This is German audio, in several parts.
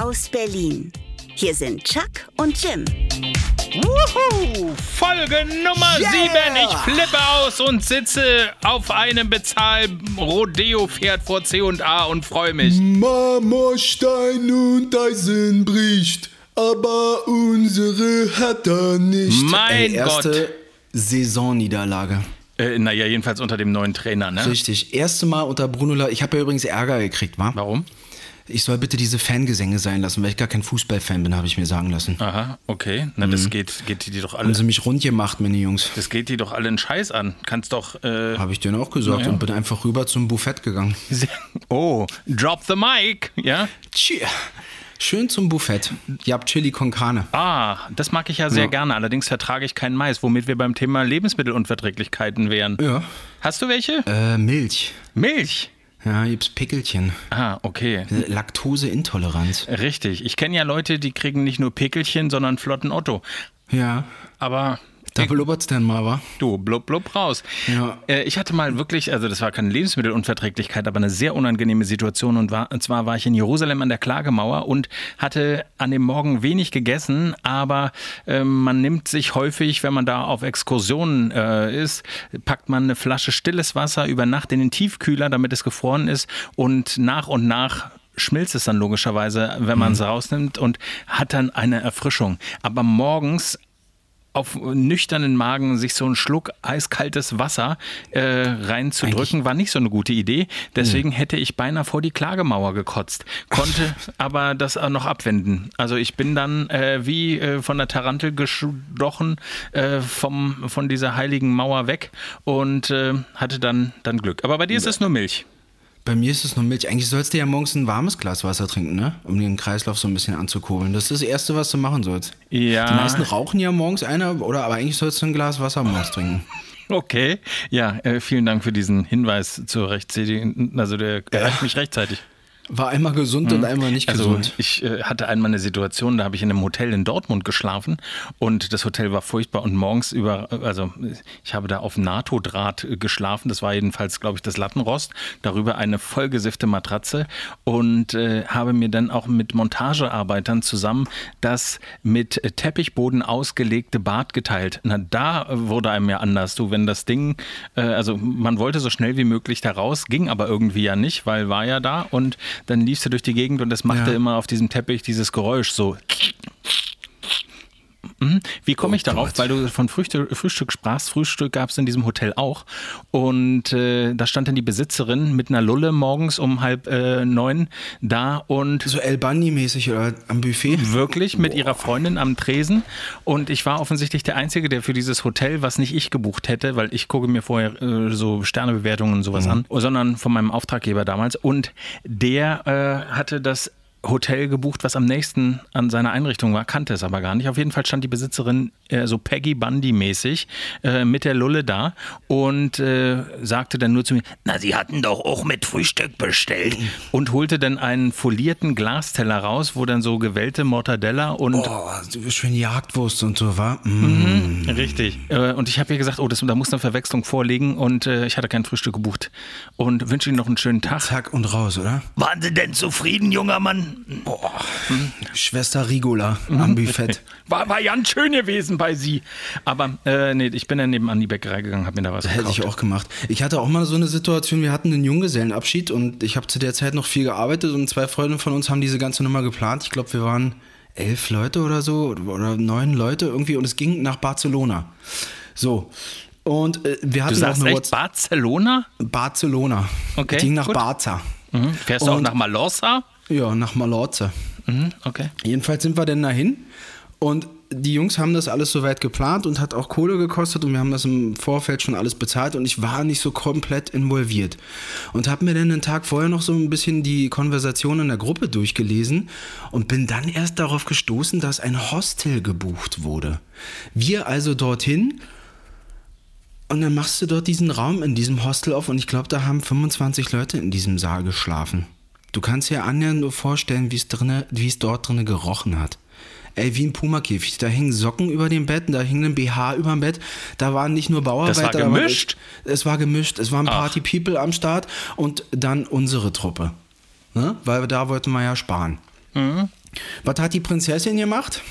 aus Berlin. Hier sind Chuck und Jim. Wuhu! Folge Nummer Yeah! 7. Ich flippe aus und sitze auf einem Bezahl-Rodeo-Pferd vor C&A und freue mich. Marmorstein und Eisen bricht, aber unsere hat er nicht. Mein Ey, erste Gott. Saisonniederlage. Äh, naja, jedenfalls unter dem neuen Trainer, ne? Richtig. Erste Mal unter Bruno La Ich habe ja übrigens Ärger gekriegt, wa? Warum? Ich soll bitte diese Fangesänge sein lassen, weil ich gar kein Fußballfan bin, habe ich mir sagen lassen. Aha, okay. Na, Mhm. das geht, geht die doch Haben alle. sie mich rund gemacht, meine Jungs. Das geht die doch alle einen Scheiß an. Kannst doch. Äh, Habe ich denen auch gesagt Naja. und bin einfach rüber zum Buffett gegangen. oh, drop the mic, ja? Tschia. Schön zum Buffett. Ihr habt Chili con Carne. Ah, das mag ich ja sehr Ja. gerne. Allerdings vertrage ich keinen Mais, womit wir beim Thema Lebensmittelunverträglichkeiten wären. Ja. Hast du welche? Äh, Milch. Milch. Ja, gibt's Pickelchen. Ah, okay. Laktoseintoleranz. Richtig. Ich kenne ja Leute, die kriegen nicht nur Pickelchen, sondern flotten Otto. Ja. Aber Da blubbert's dann mal, wa? du, blub, blub, raus. Ja. Äh, ich hatte mal wirklich, also das war keine Lebensmittelunverträglichkeit, aber eine sehr unangenehme Situation. Und, war, und zwar war ich in Jerusalem an der Klagemauer und hatte an dem Morgen wenig gegessen, aber ähm, man nimmt sich häufig, wenn man da auf Exkursionen äh, ist, packt man eine Flasche stilles Wasser über Nacht in den Tiefkühler, damit es gefroren ist und nach und nach schmilzt es dann logischerweise, wenn man es rausnimmt und hat dann eine Erfrischung. Aber morgens auf nüchternen Magen sich so einen Schluck eiskaltes Wasser äh, reinzudrücken, war nicht so eine gute Idee. Deswegen hätte ich beinahe vor die Klagemauer gekotzt, konnte aber das auch noch abwenden. Also ich bin dann äh, wie äh, von der Tarantel gestochen äh, vom, von dieser heiligen Mauer weg und äh, hatte dann, dann Glück. Aber bei dir ist es nur Milch. Bei mir ist es nur Milch. Eigentlich sollst du ja morgens ein warmes Glas Wasser trinken, ne? Um den Kreislauf so ein bisschen anzukurbeln. Das ist das Erste, was du machen sollst. Ja. Die meisten rauchen ja morgens einer, oder aber eigentlich sollst du ein Glas Wasser morgens trinken. Okay, ja, äh, vielen Dank für diesen Hinweis zur Rechtszählung. Also der erreicht mich rechtzeitig. War einmal gesund und einmal nicht Also gesund. ich äh, hatte einmal eine Situation, da habe ich in einem Hotel in Dortmund geschlafen und das Hotel war furchtbar und morgens über, also ich habe da auf NATO-Draht äh, geschlafen, das war jedenfalls, glaube ich, das Lattenrost, darüber eine vollgesiffte Matratze und äh, habe mir dann auch mit Montagearbeitern zusammen das mit äh, Teppichboden ausgelegte Bad geteilt. Na, da äh, wurde einem ja anders, du, wenn das Ding, äh, also man wollte so schnell wie möglich da raus, ging aber irgendwie ja nicht, weil war ja da und dann liefst du durch die Gegend und es machte Ja. immer auf diesem Teppich dieses Geräusch so. Mhm. Wie komme ich Oh darauf? Gott. Weil du von Frühstück, Frühstück sprachst. Frühstück gab es in diesem Hotel auch. Und äh, da stand dann die Besitzerin mit einer Lulle morgens um halb äh, neun da und so El Bandi-mäßig oder am Buffet. wirklich mit ihrer Freundin am Tresen. Und ich war offensichtlich der Einzige, der für dieses Hotel, was nicht ich gebucht hätte, weil ich gucke mir vorher äh, so Sternebewertungen und sowas an, sondern von meinem Auftraggeber damals. Und der äh, hatte das Hotel gebucht, was am nächsten an seiner Einrichtung war, kannte es aber gar nicht. Auf jeden Fall stand die Besitzerin äh, so Peggy Bundy-mäßig äh, mit der Lulle da und äh, sagte dann nur zu mir, na, Sie hatten doch auch mit Frühstück bestellt und holte dann einen folierten Glasteller raus, wo dann so gewellte Mortadella und Oh, so schön Jagdwurst und so, wa? Mm. Richtig. Äh, Und ich habe ihr gesagt, oh, das, da muss eine Verwechslung vorliegen und äh, ich hatte kein Frühstück gebucht. Und wünsche Ihnen noch einen schönen Tag. Zack und raus, oder? Waren Sie denn zufrieden, junger Mann? Schwester Rigola Mhm. am Buffett. War, war ganz schön gewesen bei Sie. Aber äh, nee, ich bin dann nebenan die Bäckerei gegangen, habe mir da was Hätte gekauft. ich auch gemacht. Ich hatte auch mal so eine Situation, wir hatten einen Junggesellenabschied und ich habe zu der Zeit noch viel gearbeitet und zwei Freunde von uns haben diese ganze Nummer geplant. Ich glaube, wir waren elf Leute oder so oder neun Leute irgendwie und es ging nach Barcelona. So. Und äh, wir hatten Du sagst auch eine echt Barcelona? Barcelona. Okay, Es ging nach gut. Barza. Mhm. Fährst du auch nach Malorza? Ja, nach Malorze. Mhm, okay. Jedenfalls sind wir dann dahin und die Jungs haben das alles soweit geplant und hat auch Kohle gekostet und wir haben das im Vorfeld schon alles bezahlt und ich war nicht so komplett involviert und habe mir dann den Tag vorher noch so ein bisschen die Konversation in der Gruppe durchgelesen und bin dann erst darauf gestoßen, dass ein Hostel gebucht wurde. Wir also dorthin und dann machst du dort diesen Raum in diesem Hostel auf und ich glaube, da haben 25 Leute in diesem Saal geschlafen. Du kannst dir annähernd nur vorstellen, wie es drinne, wie es dort drinnen gerochen hat. Ey, wie ein Pumakäfig. Da hingen Socken über dem Bett, da hing ein BH über dem Bett. Da waren nicht nur Bauarbeiter. Das war gemischt? es war gemischt. Es waren Ach. Party People am Start und dann unsere Truppe. Ne? Weil da wollten wir ja sparen. Was hat die Prinzessin gemacht?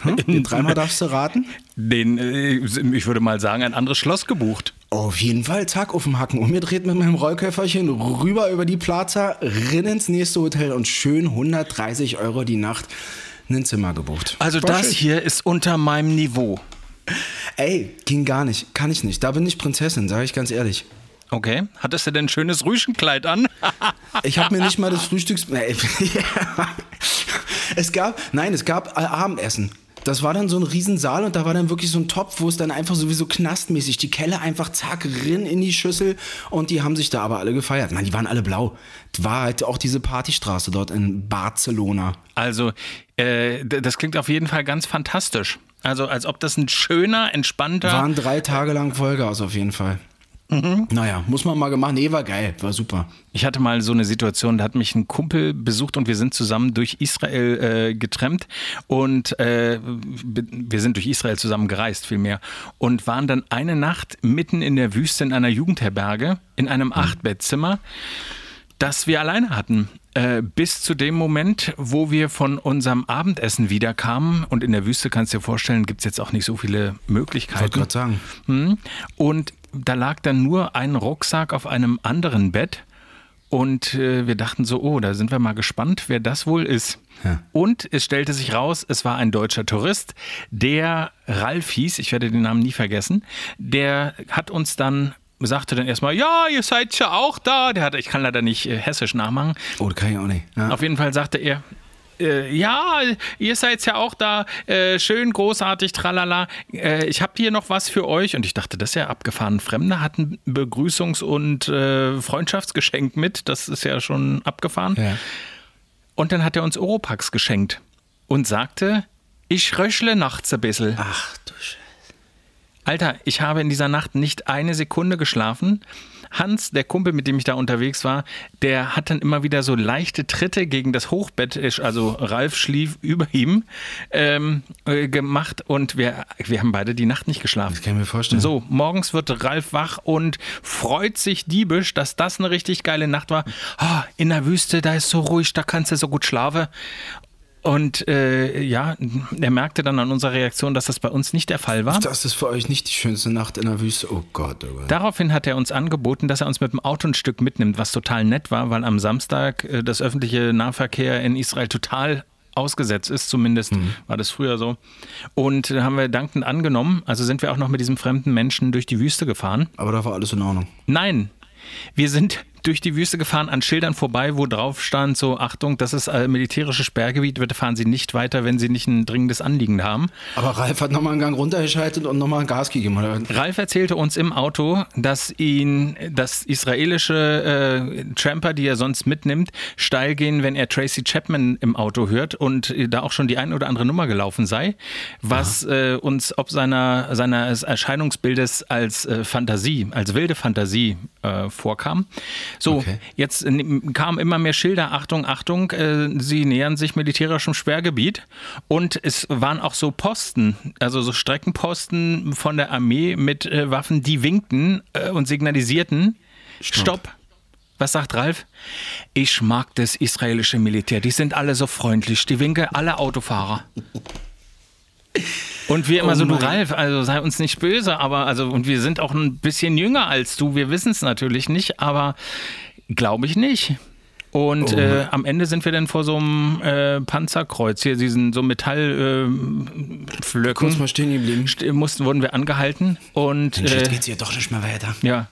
Hm? Die dreimal darfst du raten? Den, äh, ich würde mal sagen, ein anderes Schloss gebucht. Auf jeden Fall, zack, auf dem Hacken umgedreht mit meinem Rollköfferchen, rüber über die Plaza, rein ins nächste Hotel und schön 130 Euro die Nacht ein Zimmer gebucht. Also War das schön. hier ist unter meinem Niveau. Ey, ging gar nicht, kann ich nicht. Da bin ich Prinzessin, sage ich ganz ehrlich. Okay. Hattest du denn ein schönes Rüschenkleid an? Ich habe mir nicht mal das Frühstücks... Es gab, nein, es gab Abendessen. Das war dann so ein Riesensaal und da war dann wirklich so ein Topf, wo es dann einfach sowieso knastmäßig, die Kelle einfach zack, rin in die Schüssel und die haben sich da aber alle gefeiert. Nein, die waren alle blau. War halt auch diese Partystraße dort in Barcelona. Also, äh, das klingt auf jeden Fall ganz fantastisch. Also, als ob das ein schöner, entspannter. Waren drei Tage lang Vollgas auf jeden Fall. Naja, muss man mal gemacht. Nee, war geil, war super. Ich hatte mal so eine Situation, da hat mich ein Kumpel besucht und wir sind zusammen durch Israel äh, getrennt und äh, wir sind durch Israel zusammen gereist vielmehr und waren dann eine Nacht mitten in der Wüste in einer Jugendherberge in einem Achtbettzimmer, das wir alleine hatten. Äh, bis zu dem Moment, wo wir von unserem Abendessen wiederkamen und in der Wüste kannst du dir vorstellen, gibt es jetzt auch nicht so viele Wollte Möglichkeiten. gerade sagen. Hm. Und da lag dann nur ein Rucksack auf einem anderen Bett. Und äh, wir dachten so, oh, da sind wir mal gespannt, wer das wohl ist. Ja. Und es stellte sich raus, es war ein deutscher Tourist, der Ralf hieß, ich werde den Namen nie vergessen, der hat uns dann sagte dann erstmal, ja, ihr seid ja auch da. Der hat, ich kann leider nicht äh, hessisch nachmachen. Oh, das kann ich auch nicht. Ja. Auf jeden Fall sagte er, äh, ja, ihr seid ja auch da, äh, schön, großartig, tralala. Äh, ich habe hier noch was für euch. Und ich dachte, das ist ja abgefahren. Fremde hatten Begrüßungs- und äh, Freundschaftsgeschenk mit. Das ist ja schon abgefahren. Ja. Und dann hat er uns Oropax geschenkt und sagte, ich röchle nachts ein bisschen. Ach du Scheiße. Alter, ich habe in dieser Nacht nicht eine Sekunde geschlafen. Hans, der Kumpel, mit dem ich da unterwegs war, der hat dann immer wieder so leichte Tritte gegen das Hochbett, also Ralf schlief über ihm, ähm, äh, gemacht und wir, wir haben beide die Nacht nicht geschlafen. Das kann ich mir vorstellen. So, morgens wird Ralf wach und freut sich diebisch, dass das eine richtig geile Nacht war. Ah, in der Wüste, da ist so ruhig, da kannst du so gut schlafen. Und äh, ja, er merkte dann an unserer Reaktion, dass das bei uns nicht der Fall war. Das ist für euch nicht die schönste Nacht in der Wüste. Oh Gott, oh Gott. Daraufhin hat er uns angeboten, dass er uns mit dem Auto ein Stück mitnimmt, was total nett war, weil am Samstag äh, das öffentliche Nahverkehr in Israel total ausgesetzt ist, zumindest war das früher so. Und äh, haben wir dankend angenommen, also sind wir auch noch mit diesem fremden Menschen durch die Wüste gefahren. Aber da war alles in Ordnung. Nein, wir sind durch die Wüste gefahren, an Schildern vorbei, wo drauf stand, so Achtung, das ist äh, militärisches Sperrgebiet, bitte fahren Sie nicht weiter, wenn Sie nicht ein dringendes Anliegen haben. Aber Ralf hat nochmal einen Gang runtergeschaltet und nochmal ein Gas gegeben. Oder? Ralf erzählte uns im Auto, dass ihn das israelische äh, Tramper, die er sonst mitnimmt, steil gehen, wenn er Tracy Chapman im Auto hört und äh, da auch schon die ein oder andere Nummer gelaufen sei, was äh, uns ob seiner, seines Erscheinungsbildes als äh, Fantasie, als wilde Fantasie äh, vorkam. So, Okay. jetzt kamen immer mehr Schilder, Achtung, Achtung, äh, sie nähern sich militärischem Sperrgebiet und es waren auch so Posten, also so Streckenposten von der Armee mit äh, Waffen, die winkten äh, und signalisierten, Stopp. Was sagt Ralf? Ich mag das israelische Militär, die sind alle so freundlich, die winken alle Autofahrer. Und wir immer Oh so, du Ralf, also sei uns nicht böse, aber also, und wir sind auch ein bisschen jünger als du, wir wissen es natürlich nicht, aber glaube ich nicht. Und Oh äh, am Ende sind wir dann vor so einem äh, Panzerkreuz, hier diesen so Metallflöcken, äh, Kurz mal stehen geblieben. st- mussten, wurden wir angehalten und jetzt äh, geht's hier doch nicht mehr weiter. ja.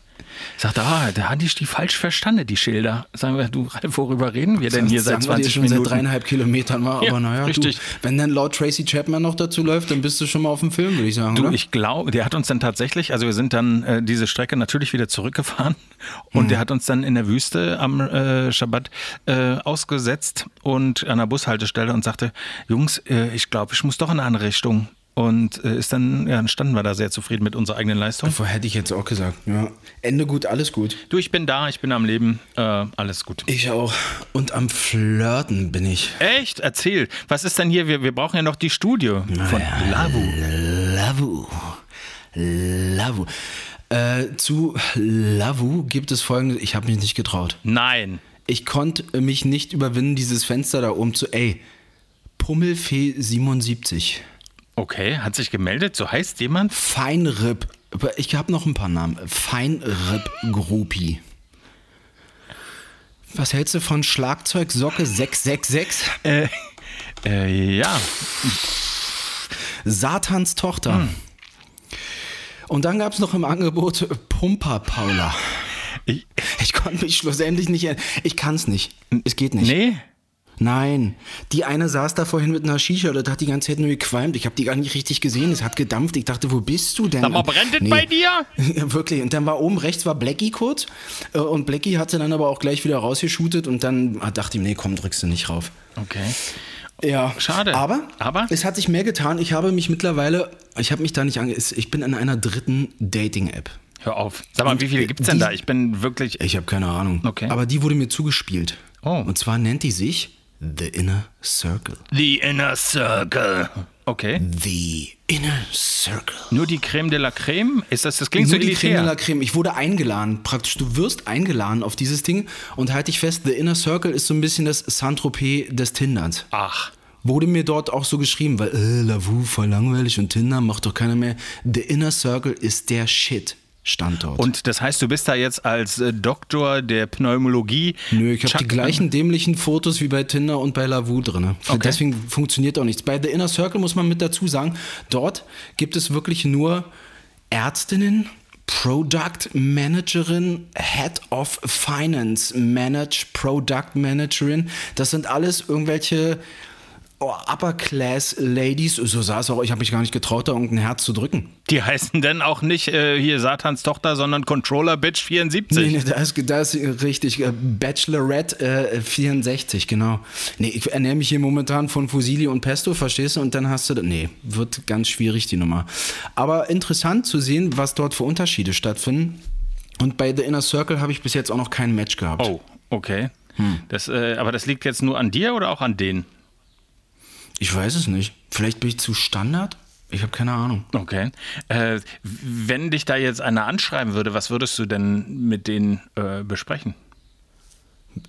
Sagt, ah, da hatte ich die falsch verstanden, die Schilder. Sagen wir, du, Ralf, worüber reden wir denn hier seit Sagen wir dir 20 schon Minuten? seit dreieinhalb Kilometern war, Ja, aber naja, richtig. Du, wenn dann laut Tracy Chapman noch dazu läuft, dann bist du schon mal auf dem Film, würde ich sagen. Du, oder? ich glaube, der hat uns dann tatsächlich, also wir sind dann äh, diese Strecke natürlich wieder zurückgefahren und der hat uns dann in der Wüste am äh, Schabbat äh, ausgesetzt und an der Bushaltestelle und sagte, Jungs, äh, ich glaube, ich muss doch in eine andere Richtung. Und äh, ist dann, ja, dann standen wir da sehr zufrieden mit unserer eigenen Leistung. Vorher hätte ich jetzt auch gesagt. Ja. Ende gut, alles gut. Du, ich bin da, ich bin am Leben, äh, alles gut. Ich auch. Und am Flirten bin ich. Echt? Erzähl. Was ist denn hier? Wir, wir brauchen ja noch die Studio von Lavu. Lavu. Lavu. Äh, zu Lavu gibt es folgendes. Ich habe mich nicht getraut. Nein. Ich konnte mich nicht überwinden, dieses Fenster da oben zu. Ey, Pummelfee77. Okay, hat sich gemeldet, so heißt jemand? Feinripp. Ich habe noch ein paar Namen. Feinripp Gruppi. Was hältst du von Schlagzeug Socke 666? Äh, äh, ja. Satans Tochter. Hm. Und dann gab es noch im Angebot Pumper Paula. Ich, Ich konnte mich schlussendlich nicht. Ich kann es nicht. Es geht nicht. nee? Nein. Die eine saß da vorhin mit einer Shisha und hat die ganze Zeit nur gequalmt. Ich habe die gar nicht richtig gesehen. Es hat gedampft. Ich dachte, wo bist du denn? Sag mal, Und- brennt es bei dir? Ja, wirklich. Und dann war oben rechts war Blackie kurz. äh, Und Blackie hatte dann aber auch gleich wieder rausgeshootet. Und dann dachte ich, nee, komm, drückst du nicht rauf. Okay. Ja, Schade. Aber, Aber? es hat sich mehr getan. Ich habe mich mittlerweile, ich habe mich da nicht ange... Ich bin in einer dritten Dating-App. Hör auf. Sag mal, wie viele gibt's denn die- da? Ich bin wirklich. Ich habe keine Ahnung. Okay. Aber die wurde mir zugespielt. Oh. Und zwar nennt die sich The Inner Circle. The Inner Circle. Okay. The Inner Circle. Nur die Creme de la Creme? Ist das, das klingt Nur so die Creme de la. Creme. Ich wurde eingeladen, praktisch. Du wirst eingeladen auf dieses Ding und halte dich fest, The Inner Circle ist so ein bisschen das Saint-Tropez des Tinderns. Ach. Wurde mir dort auch so geschrieben, weil, äh, Lavu, voll langweilig und Tinder macht doch keiner mehr. The Inner Circle ist der Shit. Standort. Und das heißt, du bist da jetzt als äh, Doktor der Pneumologie. Nö, ich habe die gleichen dämlichen Fotos wie bei Tinder und bei Lavu drin. Okay. Deswegen funktioniert auch nichts. Bei The Inner Circle muss man mit dazu sagen, dort gibt es wirklich nur Ärztinnen, Product Managerin, Head of Finance, Manage Product Managerin. Das sind alles irgendwelche oh, Upper Class Ladies. So sah es auch. Ich habe mich gar nicht getraut, da irgendein Herz zu drücken. Die heißen denn auch nicht äh, hier Satans Tochter, sondern Controller Bitch 74. Nee, nee, da ist, da ist richtig. äh, Bachelorette äh, 64, genau. Nee, ich ernähre mich hier momentan von Fusilli und Pesto, verstehst du? Und dann hast du. Nee, wird ganz schwierig, die Nummer. Aber interessant zu sehen, was dort für Unterschiede stattfinden. Und bei The Inner Circle habe ich bis jetzt auch noch kein Match gehabt. Oh, okay. Hm. Das, äh, aber das liegt jetzt nur an dir oder auch an denen? Ich weiß es nicht. Vielleicht bin ich zu Standard? Ich habe keine Ahnung. Okay. Äh, wenn dich da jetzt einer anschreiben würde, was würdest du denn mit denen äh, besprechen?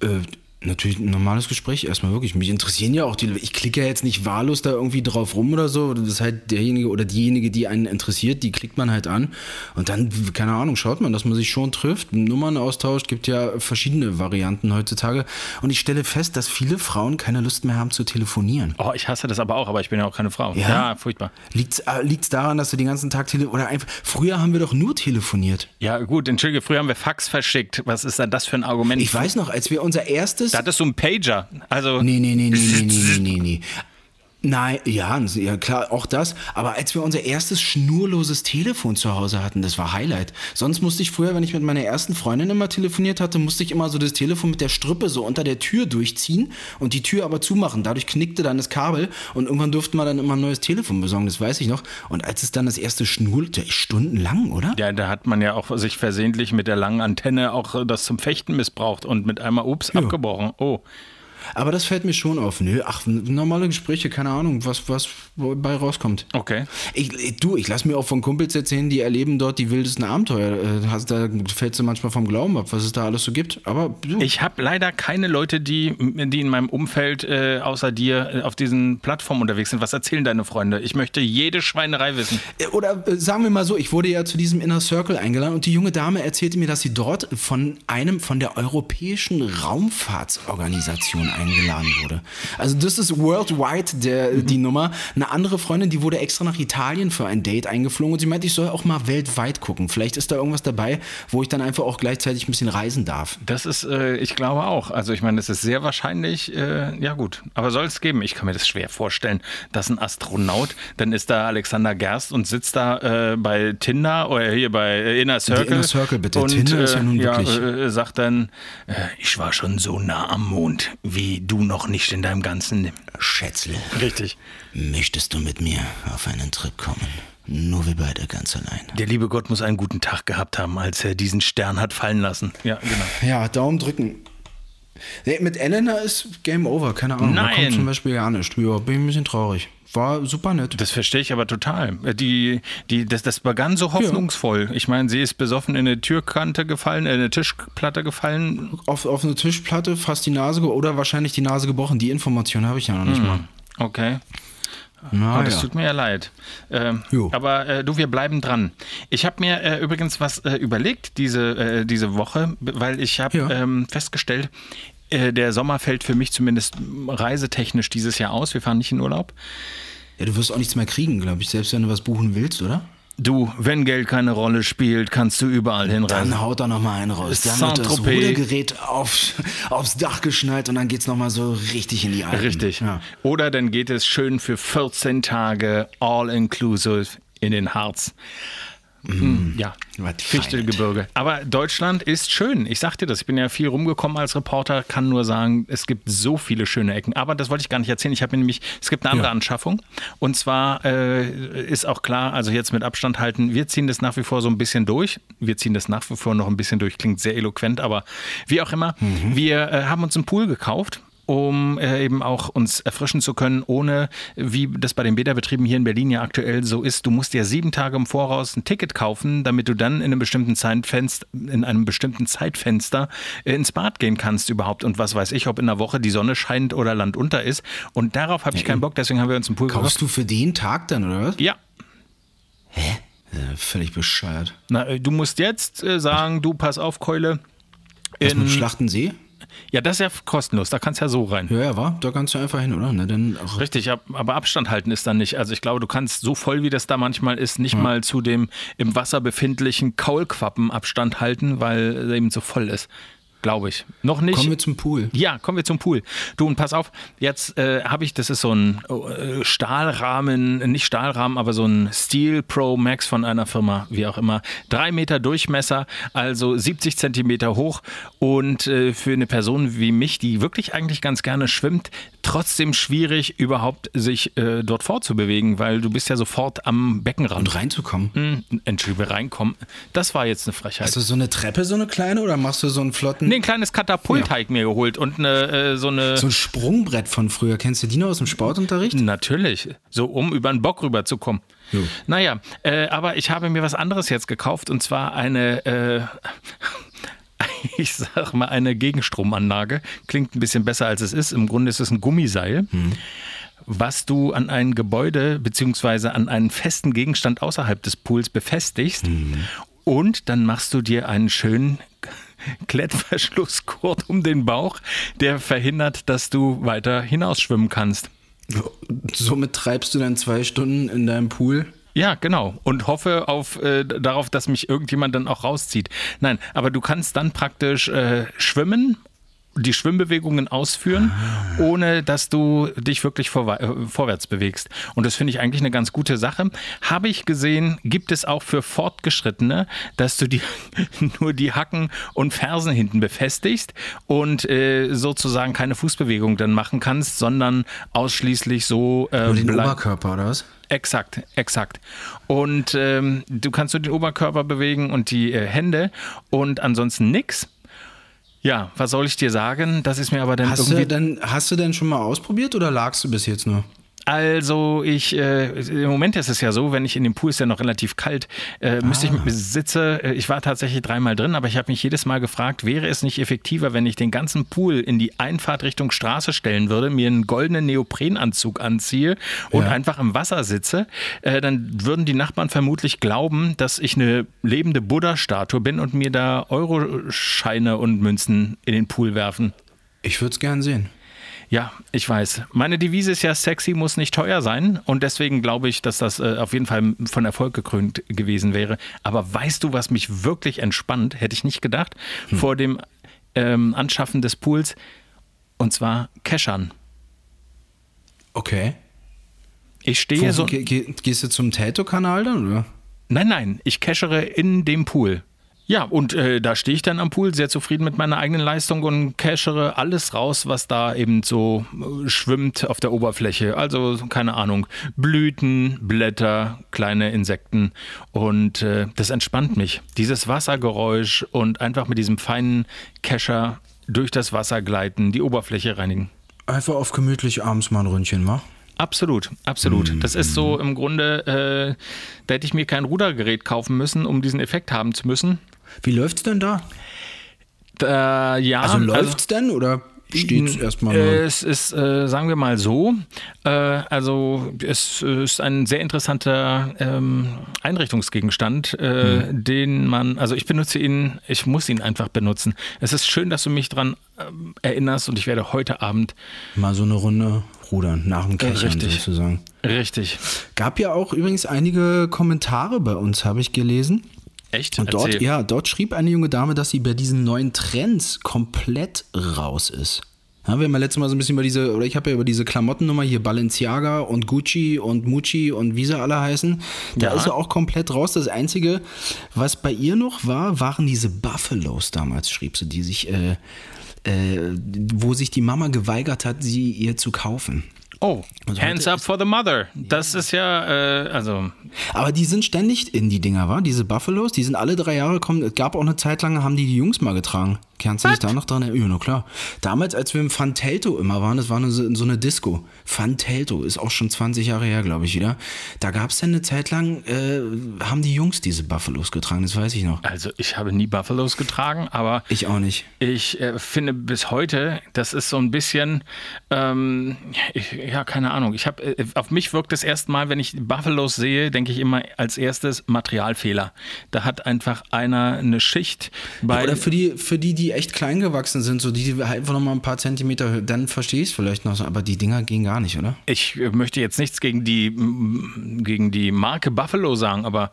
Äh, natürlich ein normales Gespräch erstmal wirklich. Mich interessieren ja auch die. Ich klicke ja jetzt nicht wahllos da irgendwie drauf rum oder so. Das ist halt derjenige oder diejenige, die einen interessiert, die klickt man halt an. Und dann, keine Ahnung, schaut man, dass man sich schon trifft, Nummern austauscht. Gibt ja verschiedene Varianten heutzutage. Und ich stelle fest, dass viele Frauen keine Lust mehr haben zu telefonieren. Oh, ich hasse das aber auch, aber ich bin ja auch keine Frau. Ja? furchtbar. Liegt's, äh, liegt's daran, dass du den ganzen Tag tele oder einfach. Früher haben wir doch nur telefoniert. Ja, gut, entschuldige, früher haben wir Fax verschickt. Was ist denn das für ein Argument? Ich weiß noch, als wir unser erstes das ist so ein Pager. Also nee, nee, nee, nee, nee, nee, nee, nee. Nein, ja, ja klar, auch das. Aber als wir unser erstes schnurloses Telefon zu Hause hatten, das war Highlight. Sonst musste ich früher, wenn ich mit meiner ersten Freundin immer telefoniert hatte, musste ich immer so das Telefon mit der Strippe so unter der Tür durchziehen und die Tür aber zumachen. Dadurch knickte dann das Kabel und irgendwann durften wir dann immer ein neues Telefon besorgen, das weiß ich noch. Und als es dann das erste Schnur, ja, stundenlang, oder? ja, da hat man ja auch sich versehentlich mit der langen Antenne auch äh, das zum Fechten missbraucht und mit einmal, ups, abgebrochen. Oh. Aber das fällt mir schon auf. Nö, ach, normale Gespräche, keine Ahnung, was, was bei rauskommt. Okay. Ich, ich- du, ich lass mir auch von Kumpels erzählen, die erleben dort die wildesten Abenteuer. Äh, Da fällst du manchmal vom Glauben ab, was es da alles so gibt. Aber du, Ich habe leider keine Leute, die, die in meinem Umfeld äh, außer dir äh, auf diesen Plattformen unterwegs sind. Was erzählen deine Freunde? Ich möchte jede Schweinerei wissen. Äh, oder äh, sagen wir mal so, ich wurde ja zu diesem Inner Circle eingeladen und die junge Dame erzählte mir, dass sie dort von einem von der Europäischen Raumfahrtsorganisation eingeladen wurde. Also das ist worldwide der, die Nummer. Eine andere Freundin, die wurde extra nach Italien für ein Date eingeflogen und sie meinte, ich soll auch mal weltweit gucken. Vielleicht ist da irgendwas dabei, wo ich dann einfach auch gleichzeitig ein bisschen reisen darf. Das ist, äh, ich glaube auch. Also ich meine, das ist sehr wahrscheinlich, äh, ja gut. Aber soll es geben? Ich kann mir das schwer vorstellen, dass ein Astronaut, dann ist da Alexander Gerst und sitzt da äh, bei Tinder oder hier bei äh, Inner Circle. Inner Circle, bitte. Und, Tinder ist ja äh, nun wirklich- äh, sagt dann, äh, ich war schon so nah am Mond, wie du noch nicht in deinem ganzen. Schätzle, Richtig. möchtest du mit mir auf einen Trip kommen? Nur wir beide ganz allein. Der liebe Gott muss einen guten Tag gehabt haben, als er diesen Stern hat fallen lassen. Ja, genau. Ja, Daumen drücken. Nee, mit Elena ist Game Over, keine Ahnung. Da Nein. kommt zum Beispiel gar nicht. Ja, bin ich ein bisschen traurig. War super nett. Das verstehe ich aber total. Die, die, das, das begann so hoffnungsvoll. Ich meine, sie ist besoffen in eine Türkante gefallen, in eine Tischplatte gefallen. Auf, auf eine Tischplatte, fast die Nase oder wahrscheinlich die Nase gebrochen. Die Information habe ich ja noch nicht mal. Okay. Na, Oh, das ja. tut mir ja leid. Ähm, aber äh, du, wir bleiben dran. Ich habe mir äh, übrigens was äh, überlegt diese, äh, diese Woche, weil ich habe Ja. ähm, festgestellt, äh, der Sommer fällt für mich zumindest reisetechnisch dieses Jahr aus. Wir fahren nicht in Urlaub. ja, du wirst auch nichts mehr kriegen, glaube ich, selbst wenn du was buchen willst, oder? Du, wenn Geld keine Rolle spielt, kannst du überall hinreisen. Dann haut da noch mal einen raus. Dann wird das. Rudergerät auf, aufs Dach geschnallt und dann geht's noch mal so richtig in die Alpen. Richtig. Ja. Oder dann geht es schön für 14 Tage all inclusive in den Harz. Mm, Ja, Fichtelgebirge. Aber Deutschland ist schön. Ich sag dir das. Ich bin ja viel rumgekommen als Reporter, kann nur sagen, es gibt so viele schöne Ecken. Aber das wollte ich gar nicht erzählen. Ich habe nämlich, es gibt eine andere Ja. Anschaffung. Und zwar äh, ist auch klar, also jetzt mit Abstand halten, wir ziehen das nach wie vor so ein bisschen durch. Wir ziehen das nach wie vor noch ein bisschen durch. Klingt sehr eloquent, aber wie auch immer. Wir äh, haben uns einen Pool gekauft um äh, eben auch uns erfrischen zu können, ohne, wie das bei den Bäderbetrieben hier in Berlin ja aktuell so ist, du musst dir sieben Tage im Voraus ein Ticket kaufen, damit du dann in einem bestimmten Zeitfenster, in einem bestimmten Zeitfenster äh, ins Bad gehen kannst überhaupt. Und was weiß ich, ob in der Woche die Sonne scheint oder Land unter ist. Und darauf habe ich keinen Bock, deswegen haben wir uns einen Pool gekauft. Kaufst du für den Tag dann, oder was? Ja. Ja, völlig bescheuert. Na, äh, du musst jetzt äh, sagen, du pass auf, Keule. Was mit In, Schlachtensee? Ja, das ist ja kostenlos, da kannst du ja so rein. Ja, ja, war. Da kannst du einfach hin, oder? Dann auch. Richtig, ab- aber Abstand halten ist dann nicht. Also ich glaube, du kannst so voll, wie das da manchmal ist, nicht mal zu dem im Wasser befindlichen Kaulquappen Abstand halten, weil er eben so voll ist. Glaube ich. Noch nicht. Kommen wir zum Pool. Ja, kommen wir zum Pool. Du und pass auf, jetzt äh, habe ich, das ist so ein äh, Stahlrahmen, nicht Stahlrahmen, aber so ein Steel Pro Max von einer Firma, wie auch immer. Drei Meter Durchmesser, also 70 Zentimeter hoch und äh, für eine Person wie mich, die wirklich eigentlich ganz gerne schwimmt, trotzdem schwierig überhaupt sich äh, dort fortzubewegen, weil du bist ja sofort am Beckenrand. Und reinzukommen. Hm, Entschuldigung, reinkommen. Das war jetzt eine Frechheit. Hast du so eine Treppe, so eine kleine, oder machst du so einen flotten. Nee, ein kleines Katapult habe ich mir geholt und eine, äh, so eine. So ein Sprungbrett von früher. Kennst du die noch aus dem Sportunterricht? Natürlich, so um über den Bock rüberzukommen. Jo. Naja, äh, aber ich habe mir was anderes jetzt gekauft und zwar eine, äh, ich sag mal, eine Gegenstromanlage. Klingt ein bisschen besser als es ist. Im Grunde ist es ein Gummiseil. Was du an ein Gebäude beziehungsweise an einen festen Gegenstand außerhalb des Pools befestigst und dann machst du dir einen schönen Klettverschlussgurt um den Bauch, der verhindert, dass du weiter hinausschwimmen kannst. Somit treibst du dann zwei Stunden in deinem Pool. Ja, genau. Und hoffe auf, äh, darauf, dass mich irgendjemand dann auch rauszieht. Nein, aber du kannst dann praktisch äh, schwimmen, die Schwimmbewegungen ausführen, ohne dass du dich wirklich vorwa- äh, vorwärts bewegst. Und das finde ich eigentlich eine ganz gute Sache. Habe ich gesehen, gibt es auch für Fortgeschrittene, dass du die, nur die Hacken und Fersen hinten befestigst und äh, sozusagen keine Fußbewegung dann machen kannst, sondern ausschließlich so äh, Nur den Oberkörper, oder was? Exakt, exakt. Und ähm, du kannst nur den Oberkörper bewegen und die äh, Hände und ansonsten nix. Ja, was soll ich dir sagen? Das ist mir aber dann Hast irgendwie. du, denn, hast du denn schon mal ausprobiert oder lagst du bis jetzt nur? Also ich, äh, im Moment ist es ja so, wenn ich in dem Pool ist ja noch relativ kalt, äh, müsste ich sitze, äh, ich war tatsächlich dreimal drin, aber ich habe mich jedes Mal gefragt, wäre es nicht effektiver, wenn ich den ganzen Pool in die Einfahrt Richtung Straße stellen würde, mir einen goldenen Neoprenanzug anziehe und Ja. einfach im Wasser sitze, äh, dann würden die Nachbarn vermutlich glauben, dass ich eine lebende Buddha-Statue bin und mir da Euroscheine und Münzen in den Pool werfen. Ich würde es gern sehen. Ja, ich weiß. Meine Devise ist ja, sexy muss nicht teuer sein. Und deswegen glaube ich, dass das äh, auf jeden Fall von Erfolg gekrönt gewesen wäre. Aber weißt du, was mich wirklich entspannt, hätte ich nicht gedacht, vor dem ähm, Anschaffen des Pools? Und zwar Keschern. Okay. Ich stehe Wo, so. ge, ge, gehst du zum Tato-Kanal dann, oder? Nein, nein, ich cachere in dem Pool. Ja, und äh, da stehe ich dann am Pool, sehr zufrieden mit meiner eigenen Leistung und cachere alles raus, was da eben so äh, schwimmt auf der Oberfläche. Also, keine Ahnung, Blüten, Blätter, kleine Insekten. Und äh, das entspannt mich. Dieses Wassergeräusch und einfach mit diesem feinen Kescher durch das Wasser gleiten, die Oberfläche reinigen. Einfach auf gemütlich abends mal ein Ründchen, wa? Absolut, absolut. Das ist so im Grunde, äh, da hätte ich mir kein Rudergerät kaufen müssen, um diesen Effekt haben zu müssen. Wie läuft's denn da? Äh, ja, Also läuft's denn oder steht erstmal. Es ist, äh, sagen wir mal so, äh, also es ist ein sehr interessanter ähm, Einrichtungsgegenstand, äh, hm. den man, also ich benutze ihn, ich muss ihn einfach benutzen. Es ist schön, dass du mich daran ähm, erinnerst und ich werde heute Abend mal so eine Runde rudern, nach dem Kechern Richtig. sozusagen. Richtig. Gab ja auch übrigens einige Kommentare bei uns, habe ich gelesen. Echt? Und dort, Erzähl. ja, dort schrieb eine junge Dame, dass sie bei diesen neuen Trends komplett raus ist. Ja, wir haben ja letztes Mal so ein bisschen über diese, oder ich habe ja über diese Klamottennummer hier Balenciaga und Gucci und Mucci und wie sie alle heißen. Da Ja. ist sie auch komplett raus. Das Einzige, was bei ihr noch war, waren diese Buffalos damals, schrieb sie, die sich, äh, äh, wo sich die Mama geweigert hat, sie ihr zu kaufen. Oh, Also Hands up for the mother. Das ist ja, äh, also Aber die sind ständig in die Dinger, war? Diese Buffalos, die sind alle drei Jahre gekommen. Es gab auch eine Zeit lang, haben die die Jungs mal getragen. Kannst du dich da noch dran erinnern? Ja, na klar. Damals, als wir im Fantelto immer waren, das war so so eine Disco. Fantelto ist auch schon 20 Jahre her, glaube ich, wieder. Da gab es dann eine Zeit lang, äh, haben die Jungs diese Buffalos getragen, das weiß ich noch. Also ich habe nie Buffalos getragen, aber Ich auch nicht. ich äh, finde bis heute, das ist so ein bisschen, ähm, ich, ja, keine Ahnung. Ich habe, äh, auf mich wirkt es erstmal, wenn ich Buffalos sehe, denke ich immer als erstes Materialfehler. Da hat einfach einer eine Schicht bei. Oder für die, für die, die echt klein gewachsen sind, so die, die einfach noch mal ein paar Zentimeter, dann verstehe ich es vielleicht noch so, aber die Dinger gehen gar nicht, oder? Ich äh, möchte jetzt nichts gegen die, gegen die Marke Buffalo sagen, aber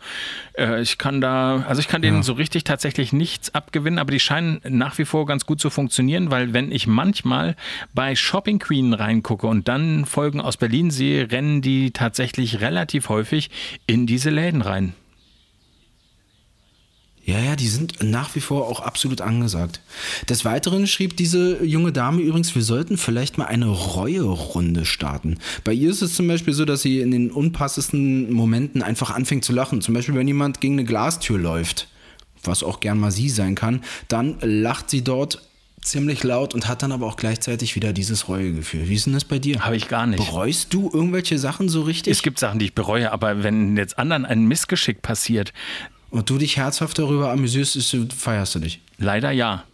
äh, ich kann da, also ich kann denen so richtig tatsächlich nichts abgewinnen, aber die scheinen nach wie vor ganz gut zu funktionieren, weil wenn ich manchmal bei Shopping Queen reingucke und dann Folgen aus Berlin sehe, rennen die tatsächlich relativ häufig in diese Läden rein. Ja, ja, die sind nach wie vor auch absolut angesagt. Des Weiteren schrieb diese junge Dame übrigens, wir sollten vielleicht mal eine Reue-Runde starten. Bei ihr ist es zum Beispiel so, dass sie in den unpassesten Momenten einfach anfängt zu lachen. Zum Beispiel, wenn jemand gegen eine Glastür läuft, was auch gern mal sie sein kann, dann lacht sie dort ziemlich laut und hat dann aber auch gleichzeitig wieder dieses Reuegefühl. Wie ist denn das bei dir? Habe ich gar nicht. Bereust du irgendwelche Sachen so richtig? Es gibt Sachen, die ich bereue, aber wenn jetzt anderen ein Missgeschick passiert, und du dich herzhaft darüber amüsierst, ist, feierst du dich. leider ja.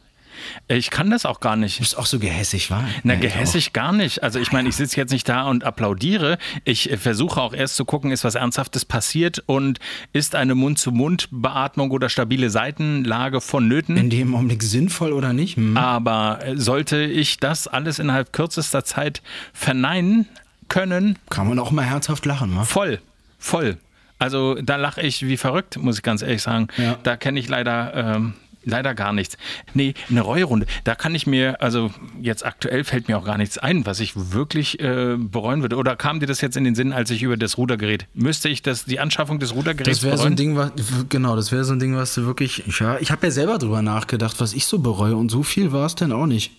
Ich kann das auch gar nicht. Du bist auch so gehässig, war? Na, gehässig gar nicht. Also ich meine, ich sitze jetzt nicht da und applaudiere. Ich äh, versuche auch erst zu gucken, ist was Ernsthaftes passiert und ist eine Mund-zu-Mund-Beatmung oder stabile Seitenlage vonnöten. In dem Augenblick sinnvoll oder nicht? Hm. Aber äh, sollte ich das alles innerhalb kürzester Zeit verneinen können, Kann man auch mal herzhaft lachen, wa? voll, voll. Also da lache ich wie verrückt, muss ich ganz ehrlich sagen. Ja. Da kenne ich leider, ähm, leider gar nichts. Nee, eine Reuerunde, da kann ich mir, also jetzt aktuell fällt mir auch gar nichts ein, was ich wirklich äh, bereuen würde. Oder kam dir das jetzt in den Sinn, als ich über das Rudergerät, müsste ich das, die Anschaffung des Rudergeräts Das wäre so ein Ding, was, genau, das wäre so ein Ding, was du wirklich, ja, ich habe ja selber drüber nachgedacht, was ich so bereue und so viel war es denn auch nicht.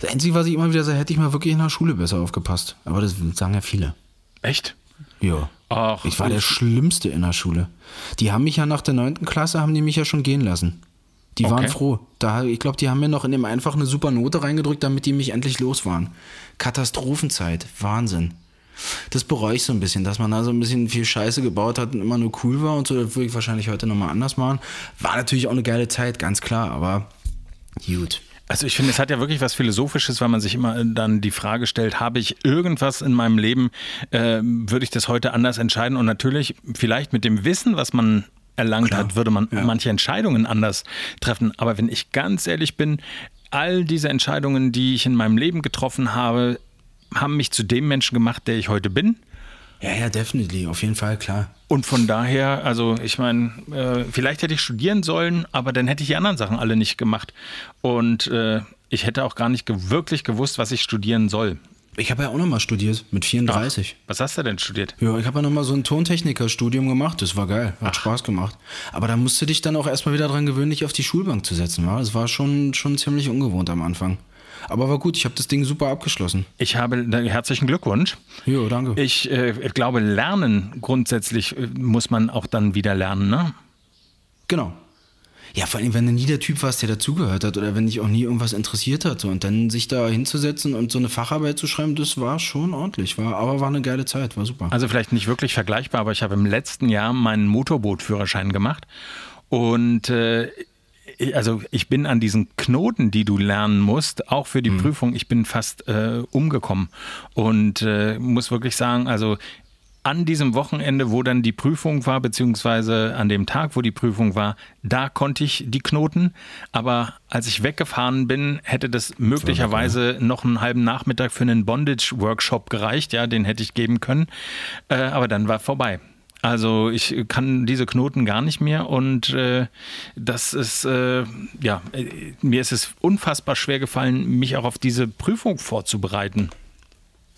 Das Einzige, was ich immer wieder sage, hätte ich mal wirklich in der Schule besser aufgepasst. Aber das sagen ja viele. Echt? Ja. Ach, Ich war der Schlimmste in der Schule. Die haben mich ja nach der 9. Klasse, haben die mich ja schon gehen lassen. Die waren Okay. froh. Da, ich glaube, die haben mir noch in dem einfach eine super Note reingedrückt, damit die mich endlich los waren. Katastrophenzeit. Wahnsinn. Das bereue ich so ein bisschen, dass man da so ein bisschen viel Scheiße gebaut hat und immer nur cool war und so. Das würde ich wahrscheinlich heute nochmal anders machen. War natürlich auch eine geile Zeit, ganz klar, aber gut. Also ich finde, es hat ja wirklich was Philosophisches, weil man sich immer dann die Frage stellt, habe ich irgendwas in meinem Leben, äh, würde ich das heute anders entscheiden? Und natürlich, vielleicht mit dem Wissen, was man erlangt Klar, hat, würde man ja. manche Entscheidungen anders treffen. Aber wenn ich ganz ehrlich bin, all diese Entscheidungen, die ich in meinem Leben getroffen habe, haben mich zu dem Menschen gemacht, der ich heute bin. Ja, ja, definitely. Auf jeden Fall, klar. Und von daher, also ich meine, äh, vielleicht hätte ich studieren sollen, aber dann hätte ich die anderen Sachen alle nicht gemacht. Und äh, ich hätte auch gar nicht ge wirklich gewusst, was ich studieren soll. Ich habe ja auch nochmal studiert, mit 34. Was hast du denn studiert? Ja, ich habe ja nochmal so ein Tontechnikerstudium gemacht. Das war geil, hat Spaß gemacht. Aber da musst du dich dann auch erstmal wieder dran gewöhnen, dich auf die Schulbank zu setzen. Wa? Das war schon, schon ziemlich ungewohnt am Anfang. Aber war gut, ich habe das Ding super abgeschlossen. Ich habe herzlichen Glückwunsch. Jo, danke. Ich äh, glaube, lernen grundsätzlich äh, muss man auch dann wieder lernen, ne? Genau. Ja, vor allem, wenn du nie der Typ warst, der dazugehört hat oder wenn dich auch nie irgendwas interessiert hat. So. Und dann sich da hinzusetzen und so eine Facharbeit zu schreiben, das war schon ordentlich. War, aber war eine geile Zeit, war super. Also vielleicht nicht wirklich vergleichbar, aber ich habe im letzten Jahr meinen Motorbootführerschein gemacht und äh, also ich bin an diesen Knoten, die du lernen musst, auch für die Mhm. Prüfung, ich bin fast äh, umgekommen. Und äh, muss wirklich sagen, also an diesem Wochenende, wo dann die Prüfung war, beziehungsweise an dem Tag, wo die Prüfung war, da konnte ich die Knoten. Aber als ich weggefahren bin, hätte das möglicherweise noch einen halben Nachmittag für einen Bondage-Workshop gereicht. Ja, den hätte ich geben können. Äh, aber dann war vorbei. Also ich kann diese Knoten gar nicht mehr und äh, das ist, äh, ja, äh, mir ist es unfassbar schwer gefallen, mich auch auf diese Prüfung vorzubereiten.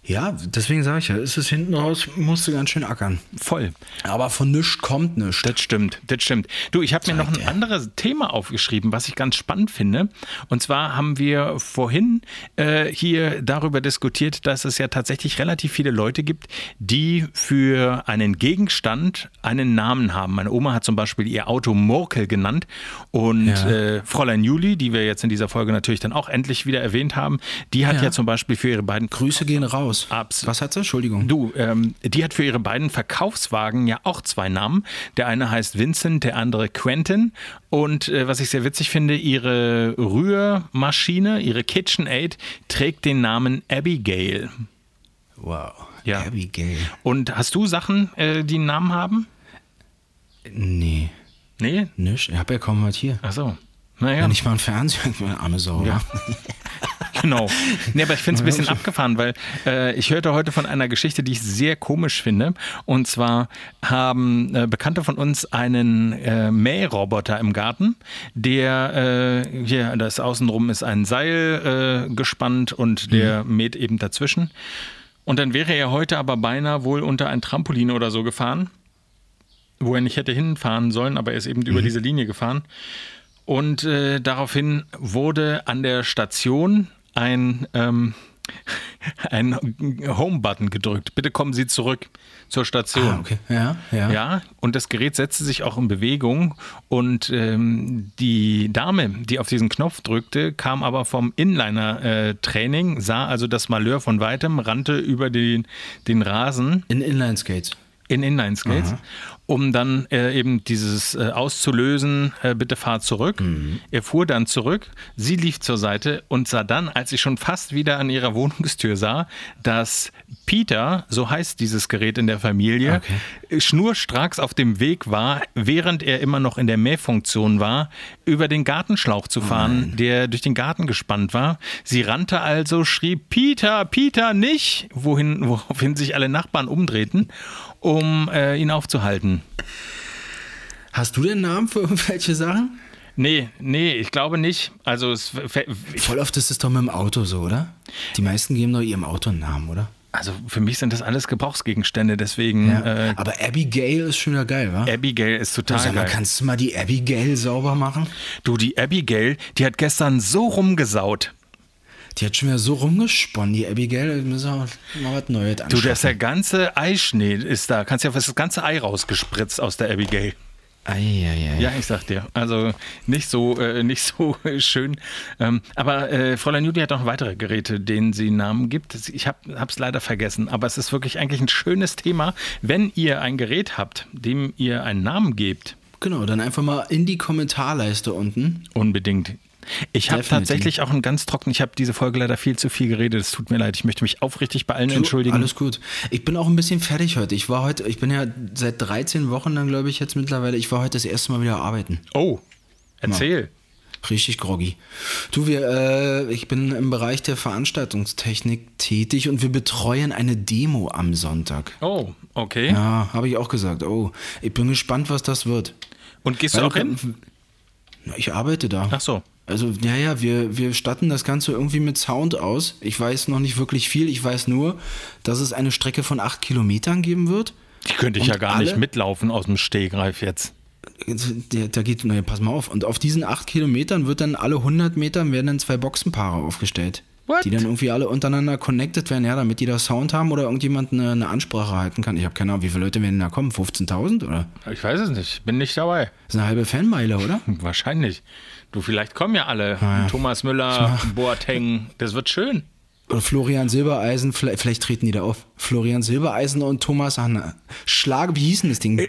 Ja, deswegen sage ich ja, ist es hinten raus, musst du ganz schön ackern. Voll. Aber von nichts kommt nichts. Das stimmt, das stimmt. Du, ich habe mir noch ein dir. anderes Thema aufgeschrieben, was ich ganz spannend finde. Und zwar haben wir vorhin äh, hier darüber diskutiert, dass es ja tatsächlich relativ viele Leute gibt, die für einen Gegenstand einen Namen haben. Meine Oma hat zum Beispiel ihr Auto Murkel genannt. Und Ja. äh, Fräulein Juli, die wir jetzt in dieser Folge natürlich dann auch endlich wieder erwähnt haben, die hat ja, Ja. zum Beispiel für ihre beiden Grüße gehen raus. Abs- Was hat sie? Entschuldigung. Du, ähm, die hat für ihre beiden Verkaufswagen ja auch zwei Namen. Der eine heißt Vincent, der andere Quentin. Und äh, was ich sehr witzig finde, ihre Rührmaschine, ihre KitchenAid, trägt den Namen Abigail. Wow. Ja. Abigail. Und hast du Sachen, äh, die einen Namen haben? Nee, Nee? nicht. Ich hab ja kaum was hier. Ach so. Naja. Ja. Nicht mal ein Fernseher. Arme Sau. Ja. Genau. Nee, aber ich finde es ein bisschen abgefahren, weil äh, ich hörte heute von einer Geschichte, die ich sehr komisch finde. Und zwar haben äh, Bekannte von uns einen äh, Mähroboter im Garten, der äh, hier, das außenrum ist ein Seil äh, gespannt und der mäht eben dazwischen. Und dann wäre er heute aber beinahe wohl unter ein Trampolin oder so gefahren, wo er nicht hätte hinfahren sollen, aber er ist eben über diese Linie gefahren. Und äh, daraufhin wurde an der Station ein, ähm, ein Home-Button gedrückt. Bitte kommen Sie zurück zur Station. Ah, okay. Ja, ja. Ja, und das Gerät setzte sich auch in Bewegung und ähm, die Dame, die auf diesen Knopf drückte, kam aber vom Inliner-Training, sah also das Malheur von weitem, rannte über den, den Rasen In Inline-Skates. in Inline-Skates, um dann äh, eben dieses äh, auszulösen, äh, bitte fahr zurück. Er fuhr dann zurück, sie lief zur Seite und sah dann, als sie schon fast wieder an ihrer Wohnungstür sah, dass Peter, so heißt dieses Gerät in der Familie, Okay. schnurstracks auf dem Weg war, während er immer noch in der Mähfunktion war, über den Gartenschlauch zu fahren, der durch den Garten gespannt war. Sie rannte also, schrie Peter, Peter, nicht, wohin, woraufhin sich alle Nachbarn umdrehten, um äh, ihn aufzuhalten. Hast du den Namen für irgendwelche Sachen? Nee, nee, ich glaube nicht. Also es, Voll oft ist es doch mit dem Auto so, oder? Die meisten geben doch ihrem Auto einen Namen, oder? Also für mich sind das alles Gebrauchsgegenstände, deswegen äh, Aber Abigail ist schon wieder geil, wa? Abigail ist total Sag mal, geil. kannst du mal die Abigail sauber machen? Du, die Abigail, die hat gestern so rumgesaut. Die hat schon wieder so rumgesponnen, die Abigail. Wir müssen auch mal was Neues anschauen. Du, das der ganze Eischnee ist da. Kannst ja das ganze Ei rausgespritzt aus der Abigail. Eieiei. Ja, ich sag dir. Also nicht so, äh, nicht so schön. Ähm, aber äh, Fräulein Judy hat noch weitere Geräte, denen sie Namen gibt. Ich habe es leider vergessen. Aber es ist wirklich eigentlich ein schönes Thema, wenn ihr ein Gerät habt, dem ihr einen Namen gebt. Genau, dann einfach mal in die Kommentarleiste unten. Unbedingt. Ich habe tatsächlich auch einen ganz trocken. Ich habe diese Folge leider viel zu viel geredet. Es tut mir leid. Ich möchte mich aufrichtig bei allen entschuldigen. Alles gut. Ich bin auch ein bisschen fertig heute. Ich war heute, ich bin ja seit 13 Wochen dann, glaube ich, jetzt mittlerweile. Ich war heute das erste Mal wieder arbeiten. Oh, erzähl. Richtig groggy. Du, wir, äh, ich bin im Bereich der Veranstaltungstechnik tätig und wir betreuen eine Demo am Sonntag. Oh, okay. Ja, habe ich auch gesagt. Oh, ich bin gespannt, was das wird. Und gehst Weil du auch du hin? ich arbeite da. Ach so. Also, ja, ja, wir, wir statten das Ganze irgendwie mit Sound aus. Ich weiß noch nicht wirklich viel. Ich weiß nur, dass es eine Strecke von acht Kilometern geben wird. Die könnte ich Und ja gar nicht mitlaufen aus dem Stegreif jetzt. Der, da geht, naja, pass mal auf. Und auf diesen acht Kilometern wird dann alle 100 Metern werden dann zwei Boxenpaare aufgestellt. What? Die dann irgendwie alle untereinander connected werden, ja, damit die da Sound haben oder irgendjemand eine, eine Ansprache halten kann. Ich habe keine Ahnung, wie viele Leute werden da kommen? 15.000 oder? Ich weiß es nicht. Bin nicht dabei. Das ist eine halbe Fanmeile, oder? Wahrscheinlich. Du, vielleicht kommen ja alle. ja. Thomas Müller, Boateng. Das wird schön. Oder Florian Silbereisen, vielleicht, vielleicht treten die da auf. Florian Silbereisen und Thomas Hanna. Schlag, wie hieß denn das Ding?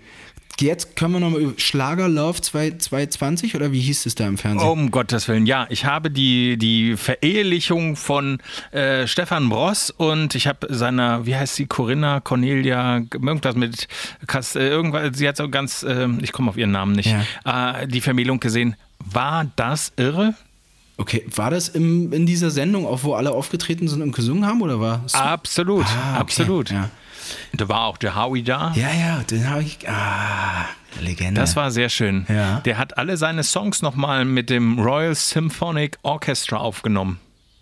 Jetzt können wir nochmal über Schlager Love 220 oder wie hieß es da im Fernsehen? Um Gottes Willen, ja. Ich habe die, die Verehelichung von äh, Stefan Bross und ich habe seiner, wie heißt sie, Corinna, Cornelia, irgendwas mit, Kass, äh, irgendwas, sie hat so ganz, äh, ich komme auf ihren Namen nicht, Ja. äh, die Vermählung gesehen. War das irre? Okay, war das im, in dieser Sendung, auch wo alle aufgetreten sind und gesungen haben oder war es? Absolut, Ah, okay, absolut. Ja. Da war auch der Howie da. ja, ja, den habe ich. Ah, Legende. Das war sehr schön. Ja. Der hat alle seine Songs nochmal mit dem Royal Symphonic Orchestra aufgenommen.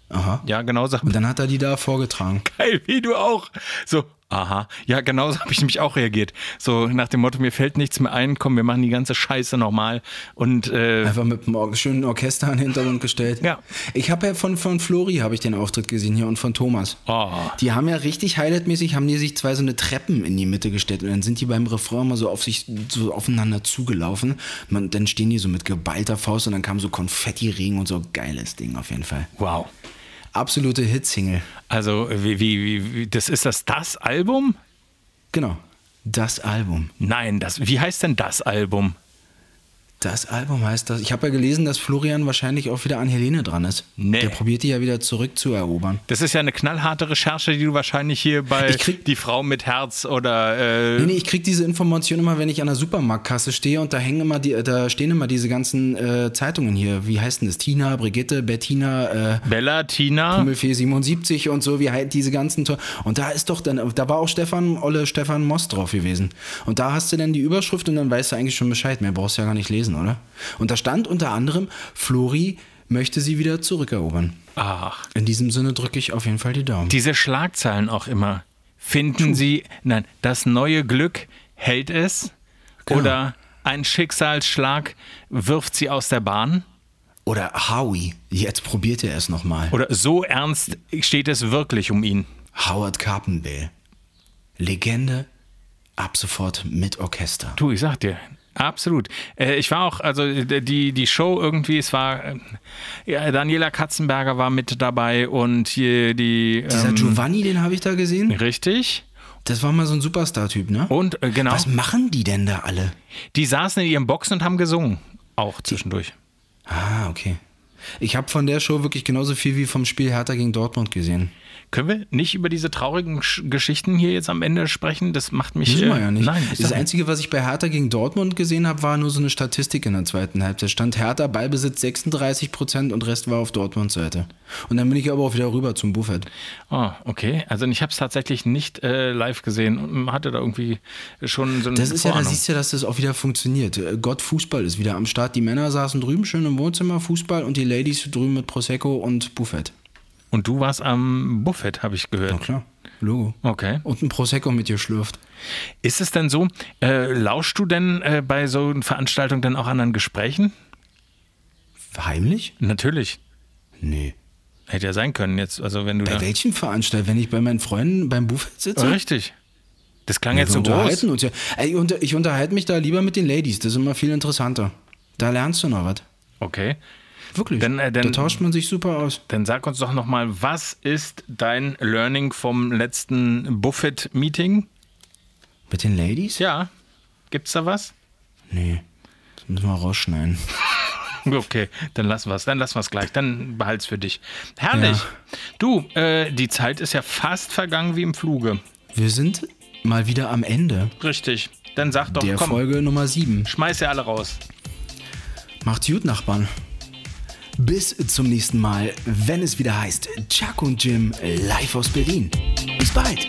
Aha. Ja, genauso. Und dann hat er die da vorgetragen. Geil, wie du auch. So, aha. Ja, genauso habe ich nämlich auch reagiert. So nach dem Motto, mir fällt nichts mehr ein, komm, wir machen die ganze Scheiße nochmal. Und äh, Einfach mit einem schönen Orchester in den Hintergrund gestellt. Ja. Ich habe ja von, von Flori habe ich den Auftritt gesehen hier und von Thomas. Oh. Die haben ja richtig highlightmäßig, haben die sich zwei so eine Treppen in die Mitte gestellt und dann sind die beim Refrain mal so auf sich so aufeinander zugelaufen. Man, dann stehen die so mit geballter Faust und dann kam so Konfetti-Regen und so geiles Ding auf jeden Fall. wow. Absolute Hitsingle. Also, wie, wie, wie, wie, das ist das das Album? Genau. Das Album. Nein, das, wie heißt denn das Album? Das Album heißt das. Ich habe ja gelesen, dass Florian wahrscheinlich auch wieder an Helene dran ist. Nee. Der probiert die ja wieder zurückzuerobern. Das ist ja eine knallharte Recherche, die du wahrscheinlich hier bei Die Frau mit Herz oder äh, Nee, nee, ich krieg diese Information immer, wenn ich an der Supermarktkasse stehe und da hängen immer die, da stehen immer diese ganzen äh, Zeitungen hier. Wie heißen das? Tina, Brigitte, Bettina, äh, Bella, Tina. Pummelfee 77 und so, wie halt diese ganzen to Und da ist doch dann, da war auch Stefan, Olle Stefan Moss drauf gewesen. Und da hast du dann die Überschrift und dann weißt du eigentlich schon Bescheid. Mehr brauchst du ja gar nicht lesen, oder? Und da stand unter anderem, Flori möchte sie wieder zurückerobern. Ach, In diesem Sinne drücke ich auf jeden Fall die Daumen. diese Schlagzeilen auch immer. Finden Sie, nein, das neue Glück hält es? Genau. Oder ein Schicksalsschlag wirft sie aus der Bahn? Oder Howie, jetzt probiert er es nochmal. Oder so ernst steht es wirklich um ihn? Howard Carpendale. Legende, ab sofort mit Orchester. Du, ich sag dir. Absolut. Äh, ich war auch, also äh, die, die Show irgendwie, es war, äh, ja, Daniela Katzenberger war mit dabei und hier die. Dieser Ähm, Giovanni, den habe ich da gesehen. richtig. Das war mal so ein Superstar-Typ, ne? Und äh, genau, Was machen die denn da alle? die saßen in ihren Boxen und haben gesungen. Auch zwischendurch. Ah, okay. Ich habe von der Show wirklich genauso viel wie vom Spiel Hertha gegen Dortmund gesehen. Können wir nicht über diese traurigen Sch- Geschichten hier jetzt am Ende sprechen? Das macht mich. Müssen wir äh, ja nicht. Nein, das Einzige, was ich bei Hertha gegen Dortmund gesehen habe, war nur so eine Statistik in der zweiten Halbzeit. Stand Hertha Ballbesitz 36 Prozent und Rest war auf Dortmunds Seite. Und dann bin ich aber auch wieder rüber zum Buffett. Oh, okay. Also ich habe es tatsächlich nicht äh, live gesehen und hatte da irgendwie schon so eine Das ist ja, da Vorahnung. siehst du ja, dass das auch wieder funktioniert. Äh, Gott Fußball ist wieder am Start. Die Männer saßen drüben schön im Wohnzimmer Fußball und die Ladies drüben mit Prosecco und Buffett. Und du warst am Buffet, habe ich gehört. Na klar, Logo. Okay. Und ein Prosecco mit dir schlürft. Ist es denn so, äh, lauschst du denn äh, bei so einer Veranstaltung dann auch anderen Gesprächen? Heimlich? Natürlich. Nee. Hätte ja sein können jetzt, also wenn du Bei welchen Veranstaltungen? Wenn ich bei meinen Freunden beim Buffet sitze? Richtig. Das klang jetzt Wir so groß. unterhalten uns ja. Ich, unter, ich unterhalte mich da lieber mit den Ladies. Das ist immer viel interessanter. Da lernst du noch was. Okay. Wirklich. Dann, äh, dann- da tauscht man sich super aus. Dann sag uns doch nochmal, was ist dein Learning vom letzten Buffet-Meeting? Mit den Ladies? Ja. Gibt's da was? Nee. Das müssen wir rausschneiden. Okay, dann lassen wir es. Dann lassen wir es gleich. Dann behalt's für dich. Herrlich. Ja. Du, äh, die Zeit ist ja fast vergangen wie im Fluge. Wir sind mal wieder am Ende Richtig. Dann sag doch, der komm, Folge Nummer 7. schmeiß ja alle raus. Macht's gut, Nachbarn. Bis zum nächsten Mal, wenn es wieder heißt Chuck und Jim live aus Berlin. Bis bald.